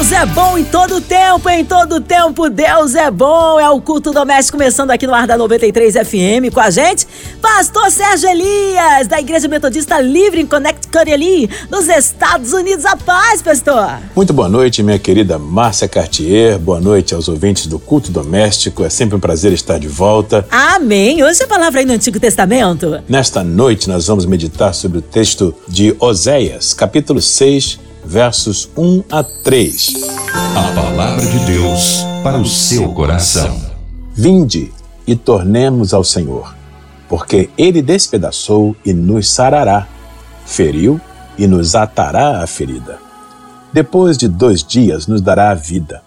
Deus é bom em todo tempo, em todo tempo Deus é bom. É o culto doméstico começando aqui no ar da 93 FM com a gente, Pastor Sérgio Elias, da Igreja Metodista Livre em Connecticut ali, nos Estados Unidos. A paz, pastor. Muito boa noite, minha querida Márcia Cartier. Boa noite aos ouvintes do culto doméstico. É sempre um prazer estar de volta. Amém. Hoje a palavra aí no Antigo Testamento. Nesta noite nós vamos meditar sobre o texto de Oséias, capítulo 6, versos 1 a 3. A palavra de Deus para o seu coração. Vinde e tornemos ao Senhor, porque ele despedaçou e nos sarará, feriu e nos atará a ferida. Depois de dois dias nos dará a vida,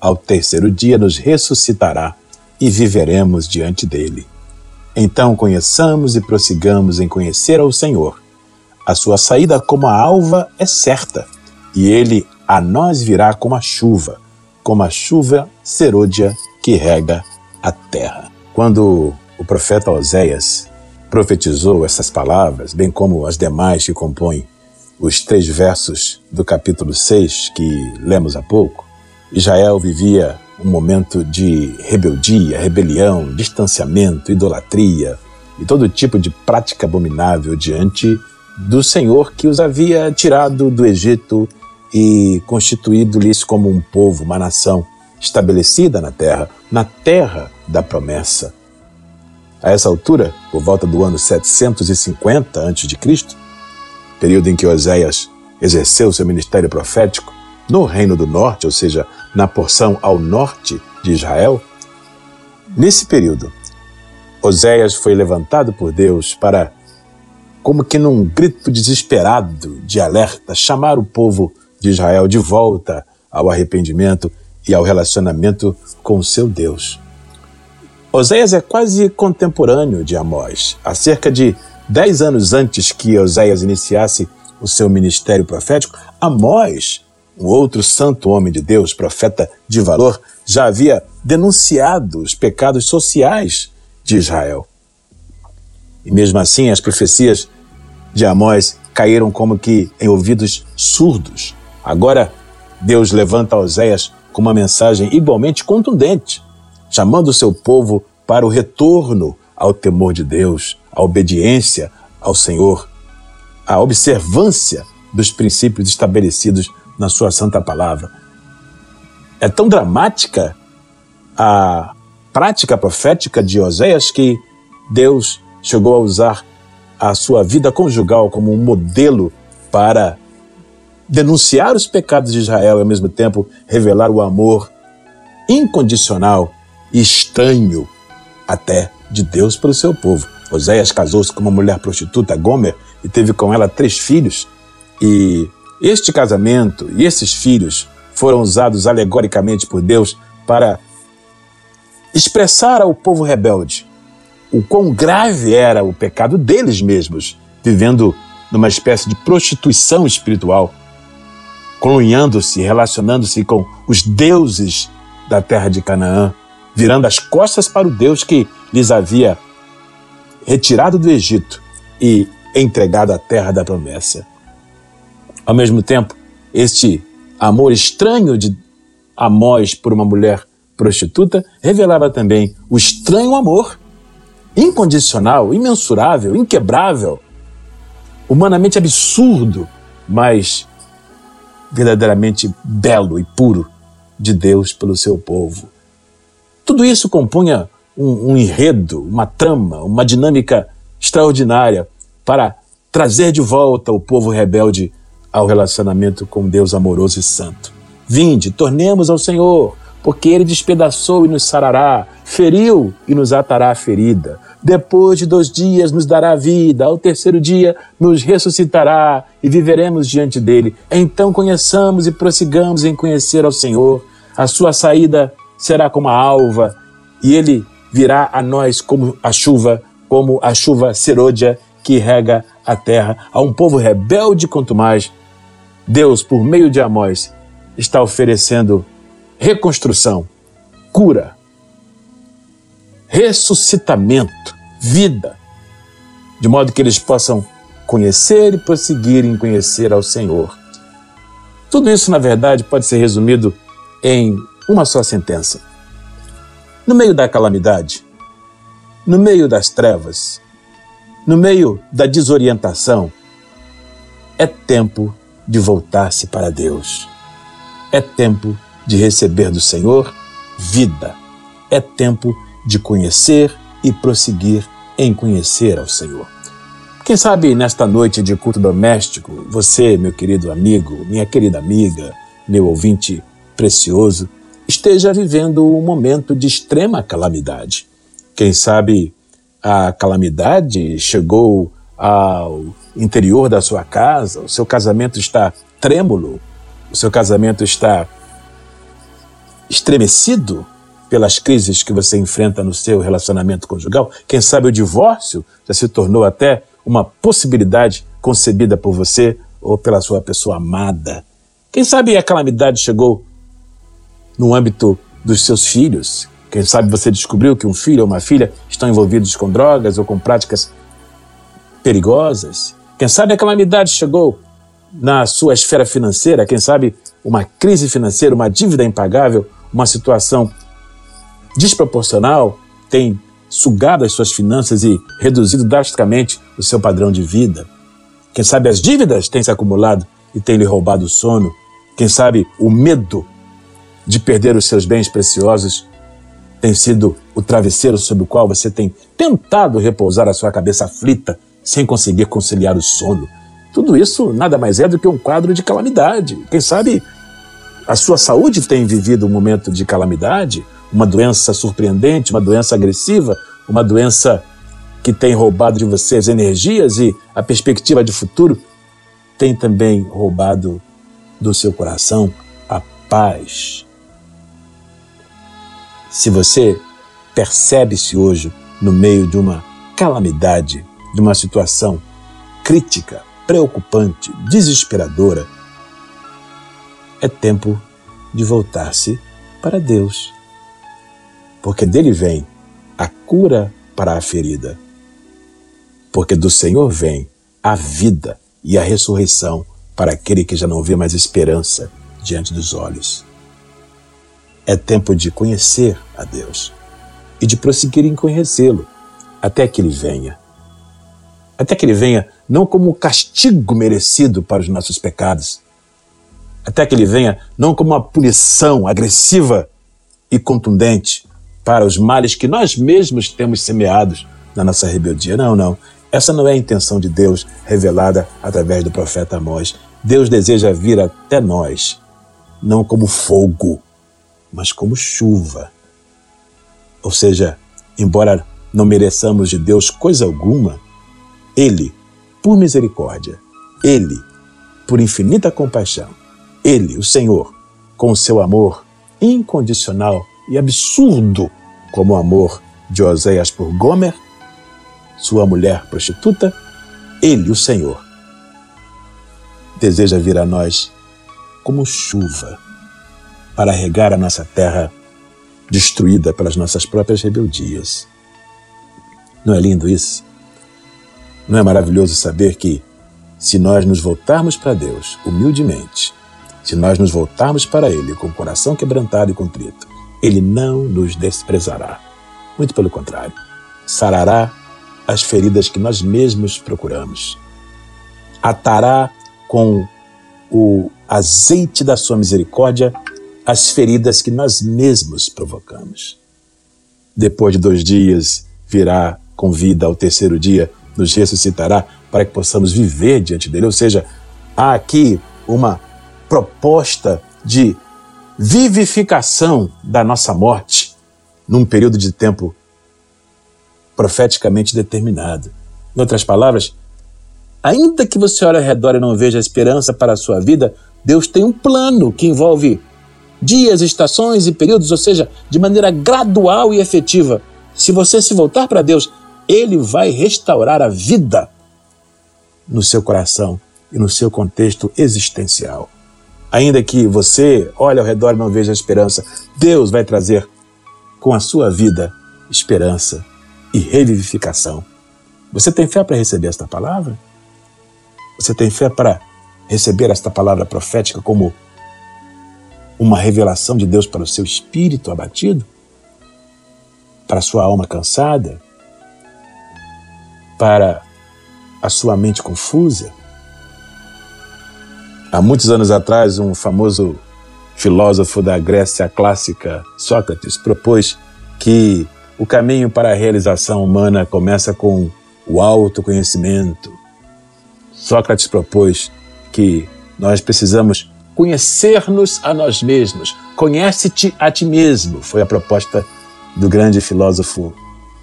ao terceiro dia nos ressuscitará e viveremos diante dele. Então conheçamos e prossigamos em conhecer ao Senhor. A sua saída como a alva é certa e ele a nós virá como a chuva, como a chuva serôdia que rega a terra. Quando o profeta Oséias profetizou essas palavras, bem como as demais que compõem os três versos do capítulo 6 que lemos há pouco, Israel vivia um momento de rebeldia, rebelião, distanciamento, idolatria e todo tipo de prática abominável diante do Senhor que os havia tirado do Egito e constituído-lhes como um povo, uma nação estabelecida na terra, na terra da promessa. A essa altura, por volta do ano 750 a.C., período em que Oséias exerceu seu ministério profético no Reino do Norte, ou seja, na porção ao norte de Israel, nesse período, Oséias foi levantado por Deus para, como que num grito desesperado de alerta, chamar o povo de Israel de volta ao arrependimento e ao relacionamento com seu Deus. Oséias é quase contemporâneo de Amós. Há cerca de dez anos antes que Oséias iniciasse o seu ministério profético, Amós, um outro santo homem de Deus, profeta de valor, já havia denunciado os pecados sociais de Israel. E mesmo assim, as profecias de Amós caíram como que em ouvidos surdos. Agora, Deus levanta Oséias com uma mensagem igualmente contundente, chamando o seu povo para o retorno ao temor de Deus, à obediência ao Senhor, à observância dos princípios estabelecidos na sua santa palavra. É tão dramática a prática profética de Oséias que Deus chegou a usar a sua vida conjugal como um modelo para denunciar os pecados de Israel e, ao mesmo tempo, revelar o amor incondicional e estranho até de Deus pelo seu povo. Oséias casou-se com uma mulher prostituta, Gomer, e teve com ela três filhos. E este casamento e esses filhos foram usados alegoricamente por Deus para expressar ao povo rebelde o quão grave era o pecado deles mesmos, vivendo numa espécie de prostituição espiritual colunhando-se, relacionando-se com os deuses da terra de Canaã, virando as costas para o Deus que lhes havia retirado do Egito e entregado a terra da promessa. Ao mesmo tempo, este amor estranho de Amós por uma mulher prostituta revelava também o estranho amor, incondicional, imensurável, inquebrável, humanamente absurdo, mas verdadeiramente belo e puro de Deus pelo seu povo. Tudo isso compunha um, um enredo, uma trama, uma dinâmica extraordinária para trazer de volta o povo rebelde ao relacionamento com Deus amoroso e santo. Vinde, tornemos ao Senhor, porque ele despedaçou e nos sarará, feriu e nos atará a ferida. Depois de dois dias nos dará vida, ao terceiro dia nos ressuscitará e viveremos diante dele. Então conheçamos e prossigamos em conhecer ao Senhor. A sua saída será como a alva, e ele virá a nós como a chuva, como a chuva serôdia que rega a terra. A um povo rebelde quanto mais, Deus, por meio de Amós, está oferecendo reconstrução, cura, ressuscitamento, vida, de modo que eles possam conhecer e prosseguir em conhecer ao Senhor. Tudo isso, na verdade, pode ser resumido em uma só sentença. No meio da calamidade, no meio das trevas, no meio da desorientação, é tempo de voltar-se para Deus. É tempo de receber do Senhor vida. É tempo de conhecer e prosseguir em conhecer ao Senhor. Quem sabe nesta noite de culto doméstico, você, meu querido amigo, minha querida amiga, meu ouvinte precioso, esteja vivendo um momento de extrema calamidade. Quem sabe a calamidade chegou ao interior da sua casa, o seu casamento está trêmulo, o seu casamento está estremecido pelas crises que você enfrenta no seu relacionamento conjugal. Quem sabe o divórcio já se tornou até uma possibilidade concebida por você ou pela sua pessoa amada. Quem sabe a calamidade chegou no âmbito dos seus filhos. Quem sabe você descobriu que um filho ou uma filha estão envolvidos com drogas ou com práticas perigosas. Quem sabe a calamidade chegou na sua esfera financeira, quem sabe uma crise financeira, uma dívida impagável, uma situação desproporcional tem sugado as suas finanças e reduzido drasticamente o seu padrão de vida. Quem sabe as dívidas têm se acumulado e têm lhe roubado o sono. Quem sabe o medo de perder os seus bens preciosos tem sido o travesseiro sobre o qual você tem tentado repousar a sua cabeça aflita sem conseguir conciliar o sono. Tudo isso nada mais é do que um quadro de calamidade. Quem sabe a sua saúde tem vivido um momento de calamidade, uma doença surpreendente, uma doença agressiva, uma doença que tem roubado de você as energias e a perspectiva de futuro, tem também roubado do seu coração a paz. Se você percebe-se hoje no meio de uma calamidade, de uma situação crítica, preocupante, desesperadora, é tempo de voltar-se para Deus porque dele vem a cura para a ferida. Porque do Senhor vem a vida e a ressurreição para aquele que já não vê mais esperança diante dos olhos. É tempo de conhecer a Deus e de prosseguir em conhecê-lo até que ele venha. Até que ele venha não como castigo merecido para os nossos pecados, até que ele venha não como uma punição agressiva e contundente, para os males que nós mesmos temos semeados na nossa rebeldia. Não, não. Essa não é a intenção de Deus revelada através do profeta Amós. Deus deseja vir até nós, não como fogo, mas como chuva. Ou seja, embora não mereçamos de Deus coisa alguma, Ele, por misericórdia, Ele, por infinita compaixão, Ele, o Senhor, com o seu amor incondicional e absurdo como o amor de Oséias por Gomer, sua mulher prostituta, ele, o Senhor, deseja vir a nós como chuva para regar a nossa terra destruída pelas nossas próprias rebeldias. Não é lindo isso? Não é maravilhoso saber que, se nós nos voltarmos para Deus humildemente, se nós nos voltarmos para Ele com o coração quebrantado e contrito, ele não nos desprezará. Muito pelo contrário, sarará as feridas que nós mesmos procuramos. Atará com o azeite da sua misericórdia as feridas que nós mesmos provocamos. Depois de dois dias, virá com vida ao terceiro dia, nos ressuscitará para que possamos viver diante dele. Ou seja, há aqui uma proposta de vivificação da nossa morte num período de tempo profeticamente determinado. Em outras palavras, ainda que você olhe ao redor e não veja esperança para a sua vida, Deus tem um plano que envolve dias, estações e períodos, ou seja, de maneira gradual e efetiva. Se você se voltar para Deus, Ele vai restaurar a vida no seu coração e no seu contexto existencial. Ainda que você olhe ao redor e não veja a esperança, Deus vai trazer com a sua vida esperança e revivificação. Você tem fé para receber esta palavra? Você tem fé para receber esta palavra profética como uma revelação de Deus para o seu espírito abatido? Para a sua alma cansada? Para a sua mente confusa? Há muitos anos atrás, um famoso filósofo da Grécia clássica, Sócrates, propôs que o caminho para a realização humana começa com o autoconhecimento. Sócrates propôs que nós precisamos conhecer-nos a nós mesmos. Conhece-te a ti mesmo, foi a proposta do grande filósofo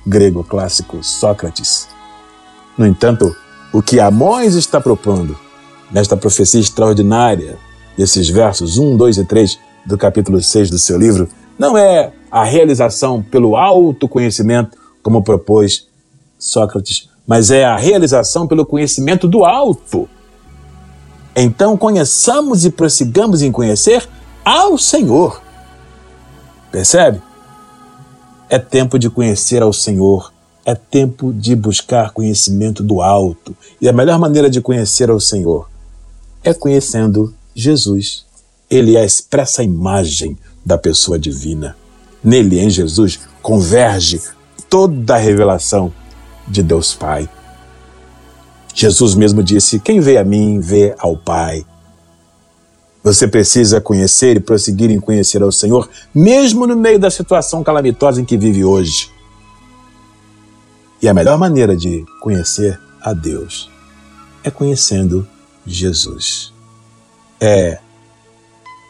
grego clássico Sócrates. No entanto, o que Amós está propondo nesta profecia extraordinária desses versos 1, 2 e 3 do capítulo 6 do seu livro, não é a realização pelo autoconhecimento, como propôs Sócrates, mas é a realização pelo conhecimento do alto. Então conheçamos e prossigamos em conhecer ao Senhor. Percebe? É tempo de conhecer ao Senhor, é tempo de buscar conhecimento do alto. E a melhor maneira de conhecer ao Senhor é conhecendo Jesus. Ele é a expressa imagem da pessoa divina. Nele, em Jesus, converge toda a revelação de Deus Pai. Jesus mesmo disse: Quem vê a mim, vê ao Pai. Você precisa conhecer e prosseguir em conhecer ao Senhor, mesmo no meio da situação calamitosa em que vive hoje. E a melhor maneira de conhecer a Deus é conhecendo Jesus. É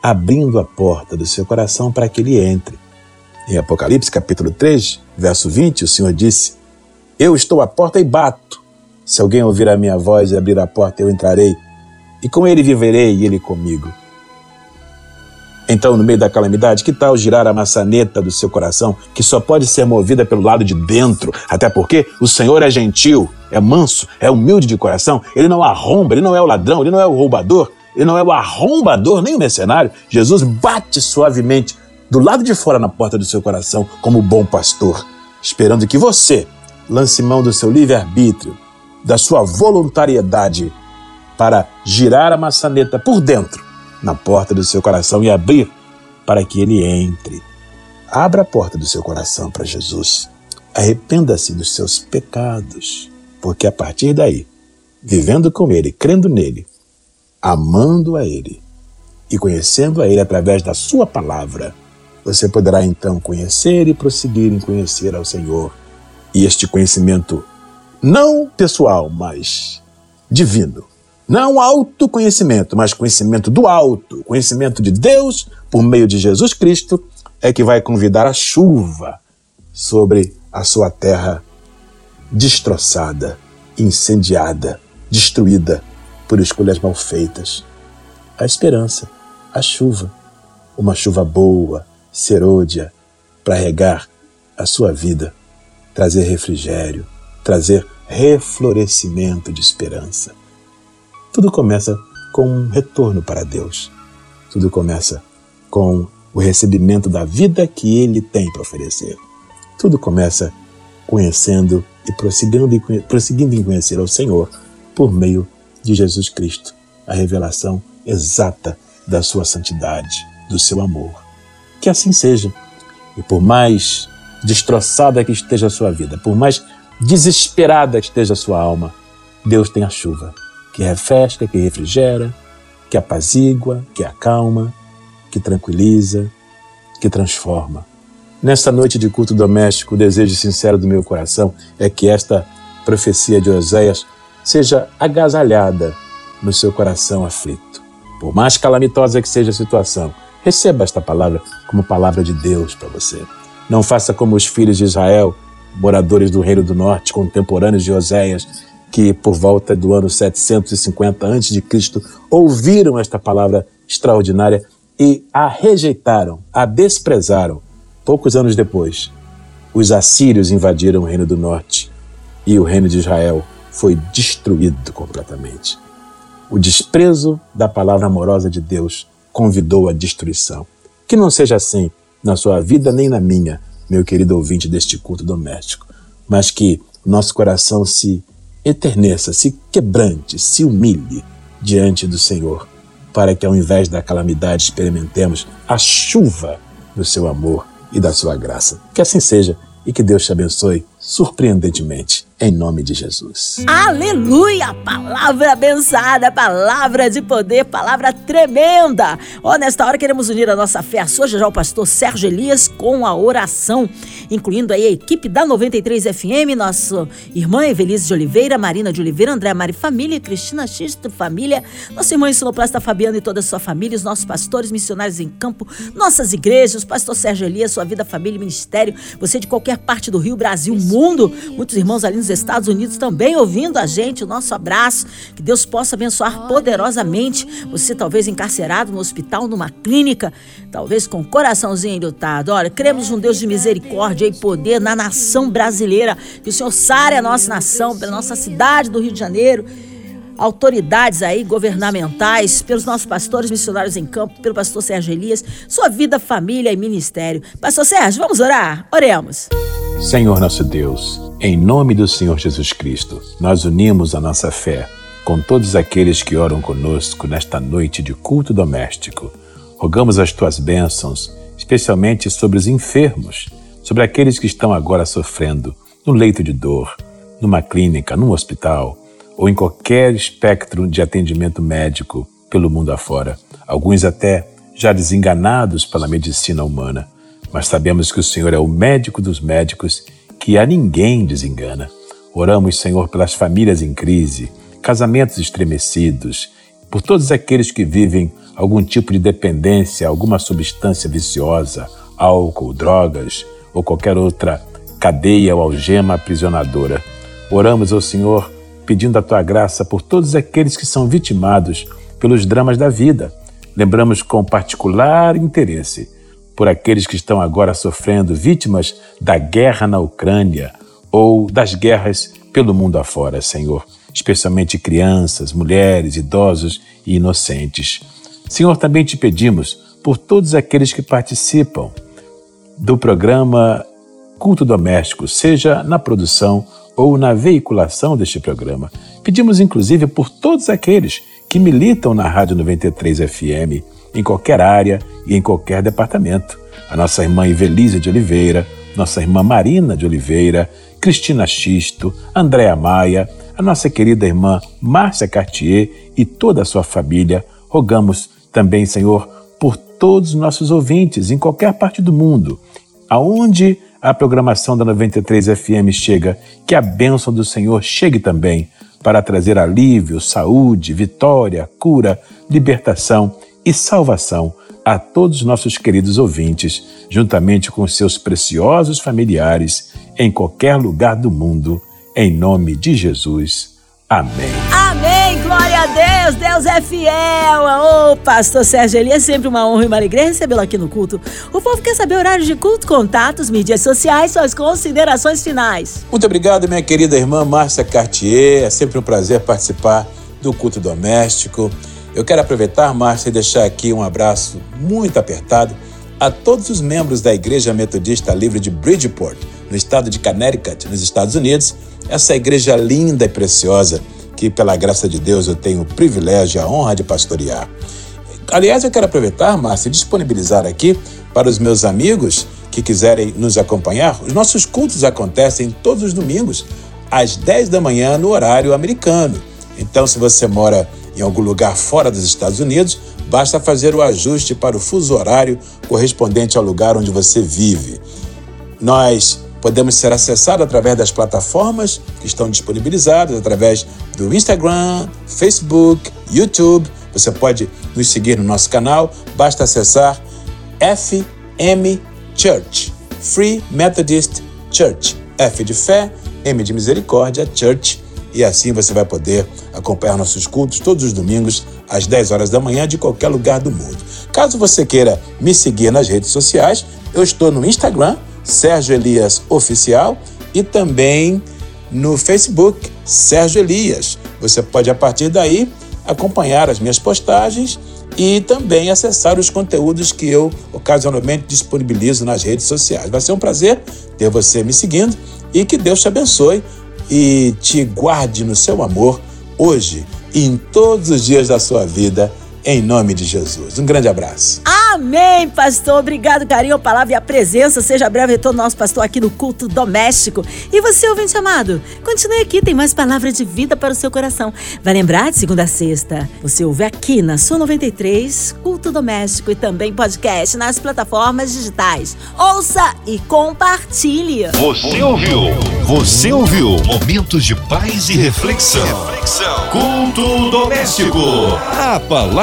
abrindo a porta do seu coração para que ele entre. Em Apocalipse capítulo 3, verso 20, o Senhor disse: Eu estou à porta e bato. Se alguém ouvir a minha voz e abrir a porta, eu entrarei, e com ele viverei e ele comigo. Então, no meio da calamidade, que tal girar a maçaneta do seu coração, que só pode ser movida pelo lado de dentro? Até porque o Senhor é gentil, é manso, é humilde de coração, ele não arromba, ele não é o ladrão, ele não é o roubador, ele não é o arrombador nem o mercenário. Jesus bate suavemente do lado de fora na porta do seu coração, como bom pastor, esperando que você lance mão do seu livre-arbítrio, da sua voluntariedade para girar a maçaneta por dentro na porta do seu coração e abrir para que ele entre. Abra a porta do seu coração para Jesus. Arrependa-se dos seus pecados, porque a partir daí, vivendo com Ele, crendo nele, amando a Ele e conhecendo a Ele através da Sua palavra, você poderá então conhecer e prosseguir em conhecer ao Senhor. E este conhecimento não pessoal, mas divino. Não autoconhecimento, mas conhecimento do alto, conhecimento de Deus por meio de Jesus Cristo, é que vai convidar a chuva sobre a sua terra destroçada, incendiada, destruída por escolhas mal feitas. A esperança, a chuva, uma chuva boa, serôdia, para regar a sua vida, trazer refrigério, trazer reflorescimento de esperança. Tudo começa com um retorno para Deus. Tudo começa com o recebimento da vida que Ele tem para oferecer. Tudo começa conhecendo e prosseguindo, prosseguindo em conhecer ao Senhor por meio de Jesus Cristo, a revelação exata da sua santidade, do seu amor. Que assim seja. E por mais destroçada que esteja a sua vida, por mais desesperada que esteja a sua alma, Deus tem a chuva que refresca, que refrigera, que apazigua, que acalma, que tranquiliza, que transforma. Nesta noite de culto doméstico, o desejo sincero do meu coração é que esta profecia de Oséias seja agasalhada no seu coração aflito. Por mais calamitosa que seja a situação, receba esta palavra como palavra de Deus para você. Não faça como os filhos de Israel, moradores do Reino do Norte, contemporâneos de Oséias, que por volta do ano 750 a.C. ouviram esta palavra extraordinária e a rejeitaram, a desprezaram. Poucos anos depois, os assírios invadiram o Reino do Norte e o Reino de Israel foi destruído completamente. O desprezo da palavra amorosa de Deus convidou à destruição. Que não seja assim na sua vida nem na minha, meu querido ouvinte deste culto doméstico, mas que nosso coração se eterneça, se quebrante, se humilhe diante do Senhor, para que ao invés da calamidade experimentemos a chuva do seu amor e da sua graça. Que assim seja e que Deus te abençoe surpreendentemente em nome de Jesus. Aleluia! Palavra abençoada, palavra de poder, palavra tremenda. Ó, oh, nesta hora queremos unir a nossa fé a sua, já o pastor Sérgio Elias com a oração, incluindo aí a equipe da 93 FM, nossa irmã Evelise de Oliveira, Marina de Oliveira, André Mari Família, Cristina Xisto Família, nossa irmã Ensinoplasta Fabiana e toda a sua família, os nossos pastores missionários em campo, nossas igrejas, pastor Sérgio Elias, sua vida, família e ministério, você de qualquer parte do Rio, Brasil, mundo, muitos irmãos ali nos Estados Unidos também ouvindo a gente. O nosso abraço. Que Deus possa abençoar poderosamente você, talvez encarcerado no hospital, numa clínica, talvez com o coraçãozinho enlutado. Olha, cremos um Deus de misericórdia e poder na nação brasileira. Que o Senhor sare a nossa nação, pela nossa cidade do Rio de Janeiro autoridades aí governamentais, pelos nossos pastores missionários em campo, pelo pastor Sérgio Elias, sua vida, família e ministério. Pastor Sérgio, vamos orar? Oremos. Senhor nosso Deus, em nome do Senhor Jesus Cristo, nós unimos a nossa fé com todos aqueles que oram conosco nesta noite de culto doméstico. Rogamos as tuas bênçãos, especialmente sobre os enfermos, sobre aqueles que estão agora sofrendo no leito de dor, numa clínica, num hospital ou em qualquer espectro de atendimento médico pelo mundo afora. Alguns até já desenganados pela medicina humana mas sabemos que o Senhor é o médico dos médicos que a ninguém desengana. Oramos, Senhor, pelas famílias em crise, casamentos estremecidos, por todos aqueles que vivem algum tipo de dependência, alguma substância viciosa, álcool, drogas ou qualquer outra cadeia ou algema aprisionadora. Oramos ao Senhor pedindo a tua graça por todos aqueles que são vitimados pelos dramas da vida. Lembramos com particular interesse por aqueles que estão agora sofrendo vítimas da guerra na Ucrânia ou das guerras pelo mundo afora, Senhor, especialmente crianças, mulheres, idosos e inocentes. Senhor, também te pedimos por todos aqueles que participam do programa Culto Doméstico, seja na produção ou na veiculação deste programa. Pedimos inclusive por todos aqueles que militam na Rádio 93 FM em qualquer área e em qualquer departamento. A nossa irmã Ivelisa de Oliveira, nossa irmã Marina de Oliveira, Cristina Xisto, Andréa Maia, a nossa querida irmã Márcia Cartier e toda a sua família. Rogamos também, Senhor, por todos os nossos ouvintes em qualquer parte do mundo, aonde a programação da 93 FM chega, que a bênção do Senhor chegue também para trazer alívio, saúde, vitória, cura, libertação e salvação a todos os nossos queridos ouvintes, juntamente com seus preciosos familiares, em qualquer lugar do mundo, em nome de Jesus. Amém. Amém. Glória a Deus. Deus é fiel. Ô, oh, pastor Sérgio Eli, é sempre uma honra e uma alegria recebê-lo aqui no culto. O povo quer saber horários de culto, contatos, mídias sociais, suas considerações finais. Muito obrigado, minha querida irmã Márcia Cartier. É sempre um prazer participar do culto doméstico. Eu quero aproveitar, Márcia, e deixar aqui um abraço muito apertado a todos os membros da Igreja Metodista Livre de Bridgeport, no estado de Connecticut, nos Estados Unidos. Essa igreja linda e preciosa que, pela graça de Deus, eu tenho o privilégio e a honra de pastorear. Aliás, eu quero aproveitar, Márcia, e disponibilizar aqui para os meus amigos que quiserem nos acompanhar. Os nossos cultos acontecem todos os domingos, às 10 da manhã, no horário americano. Então, se você mora em algum lugar fora dos Estados Unidos, basta fazer o ajuste para o fuso horário correspondente ao lugar onde você vive. Nós podemos ser acessados através das plataformas que estão disponibilizadas, através do Instagram, Facebook, YouTube. Você pode nos seguir no nosso canal, basta acessar FM Church, Free Methodist Church. F de fé, M de misericórdia, Church e assim você vai poder acompanhar nossos cultos todos os domingos às 10 horas da manhã de qualquer lugar do mundo. Caso você queira me seguir nas redes sociais, eu estou no Instagram, Sérgio Elias Oficial, e também no Facebook, Sérgio Elias. Você pode, a partir daí, acompanhar as minhas postagens e também acessar os conteúdos que eu ocasionalmente disponibilizo nas redes sociais. Vai ser um prazer ter você me seguindo e que Deus te abençoe e te guarde no seu amor hoje e em todos os dias da sua vida, em nome de Jesus. Um grande abraço. Amém, pastor. Obrigado, carinho, a palavra e a presença. Seja breve retorno nosso pastor aqui no culto doméstico. E você, ouvinte amado, continue aqui, tem mais palavra de vida para o seu coração. Vai lembrar de segunda a sexta? Você ouve aqui na Sua 93, culto doméstico e também podcast nas plataformas digitais. Ouça e compartilhe. Você ouviu? Você ouviu? Momentos de paz e reflexão. reflexão. Culto doméstico. A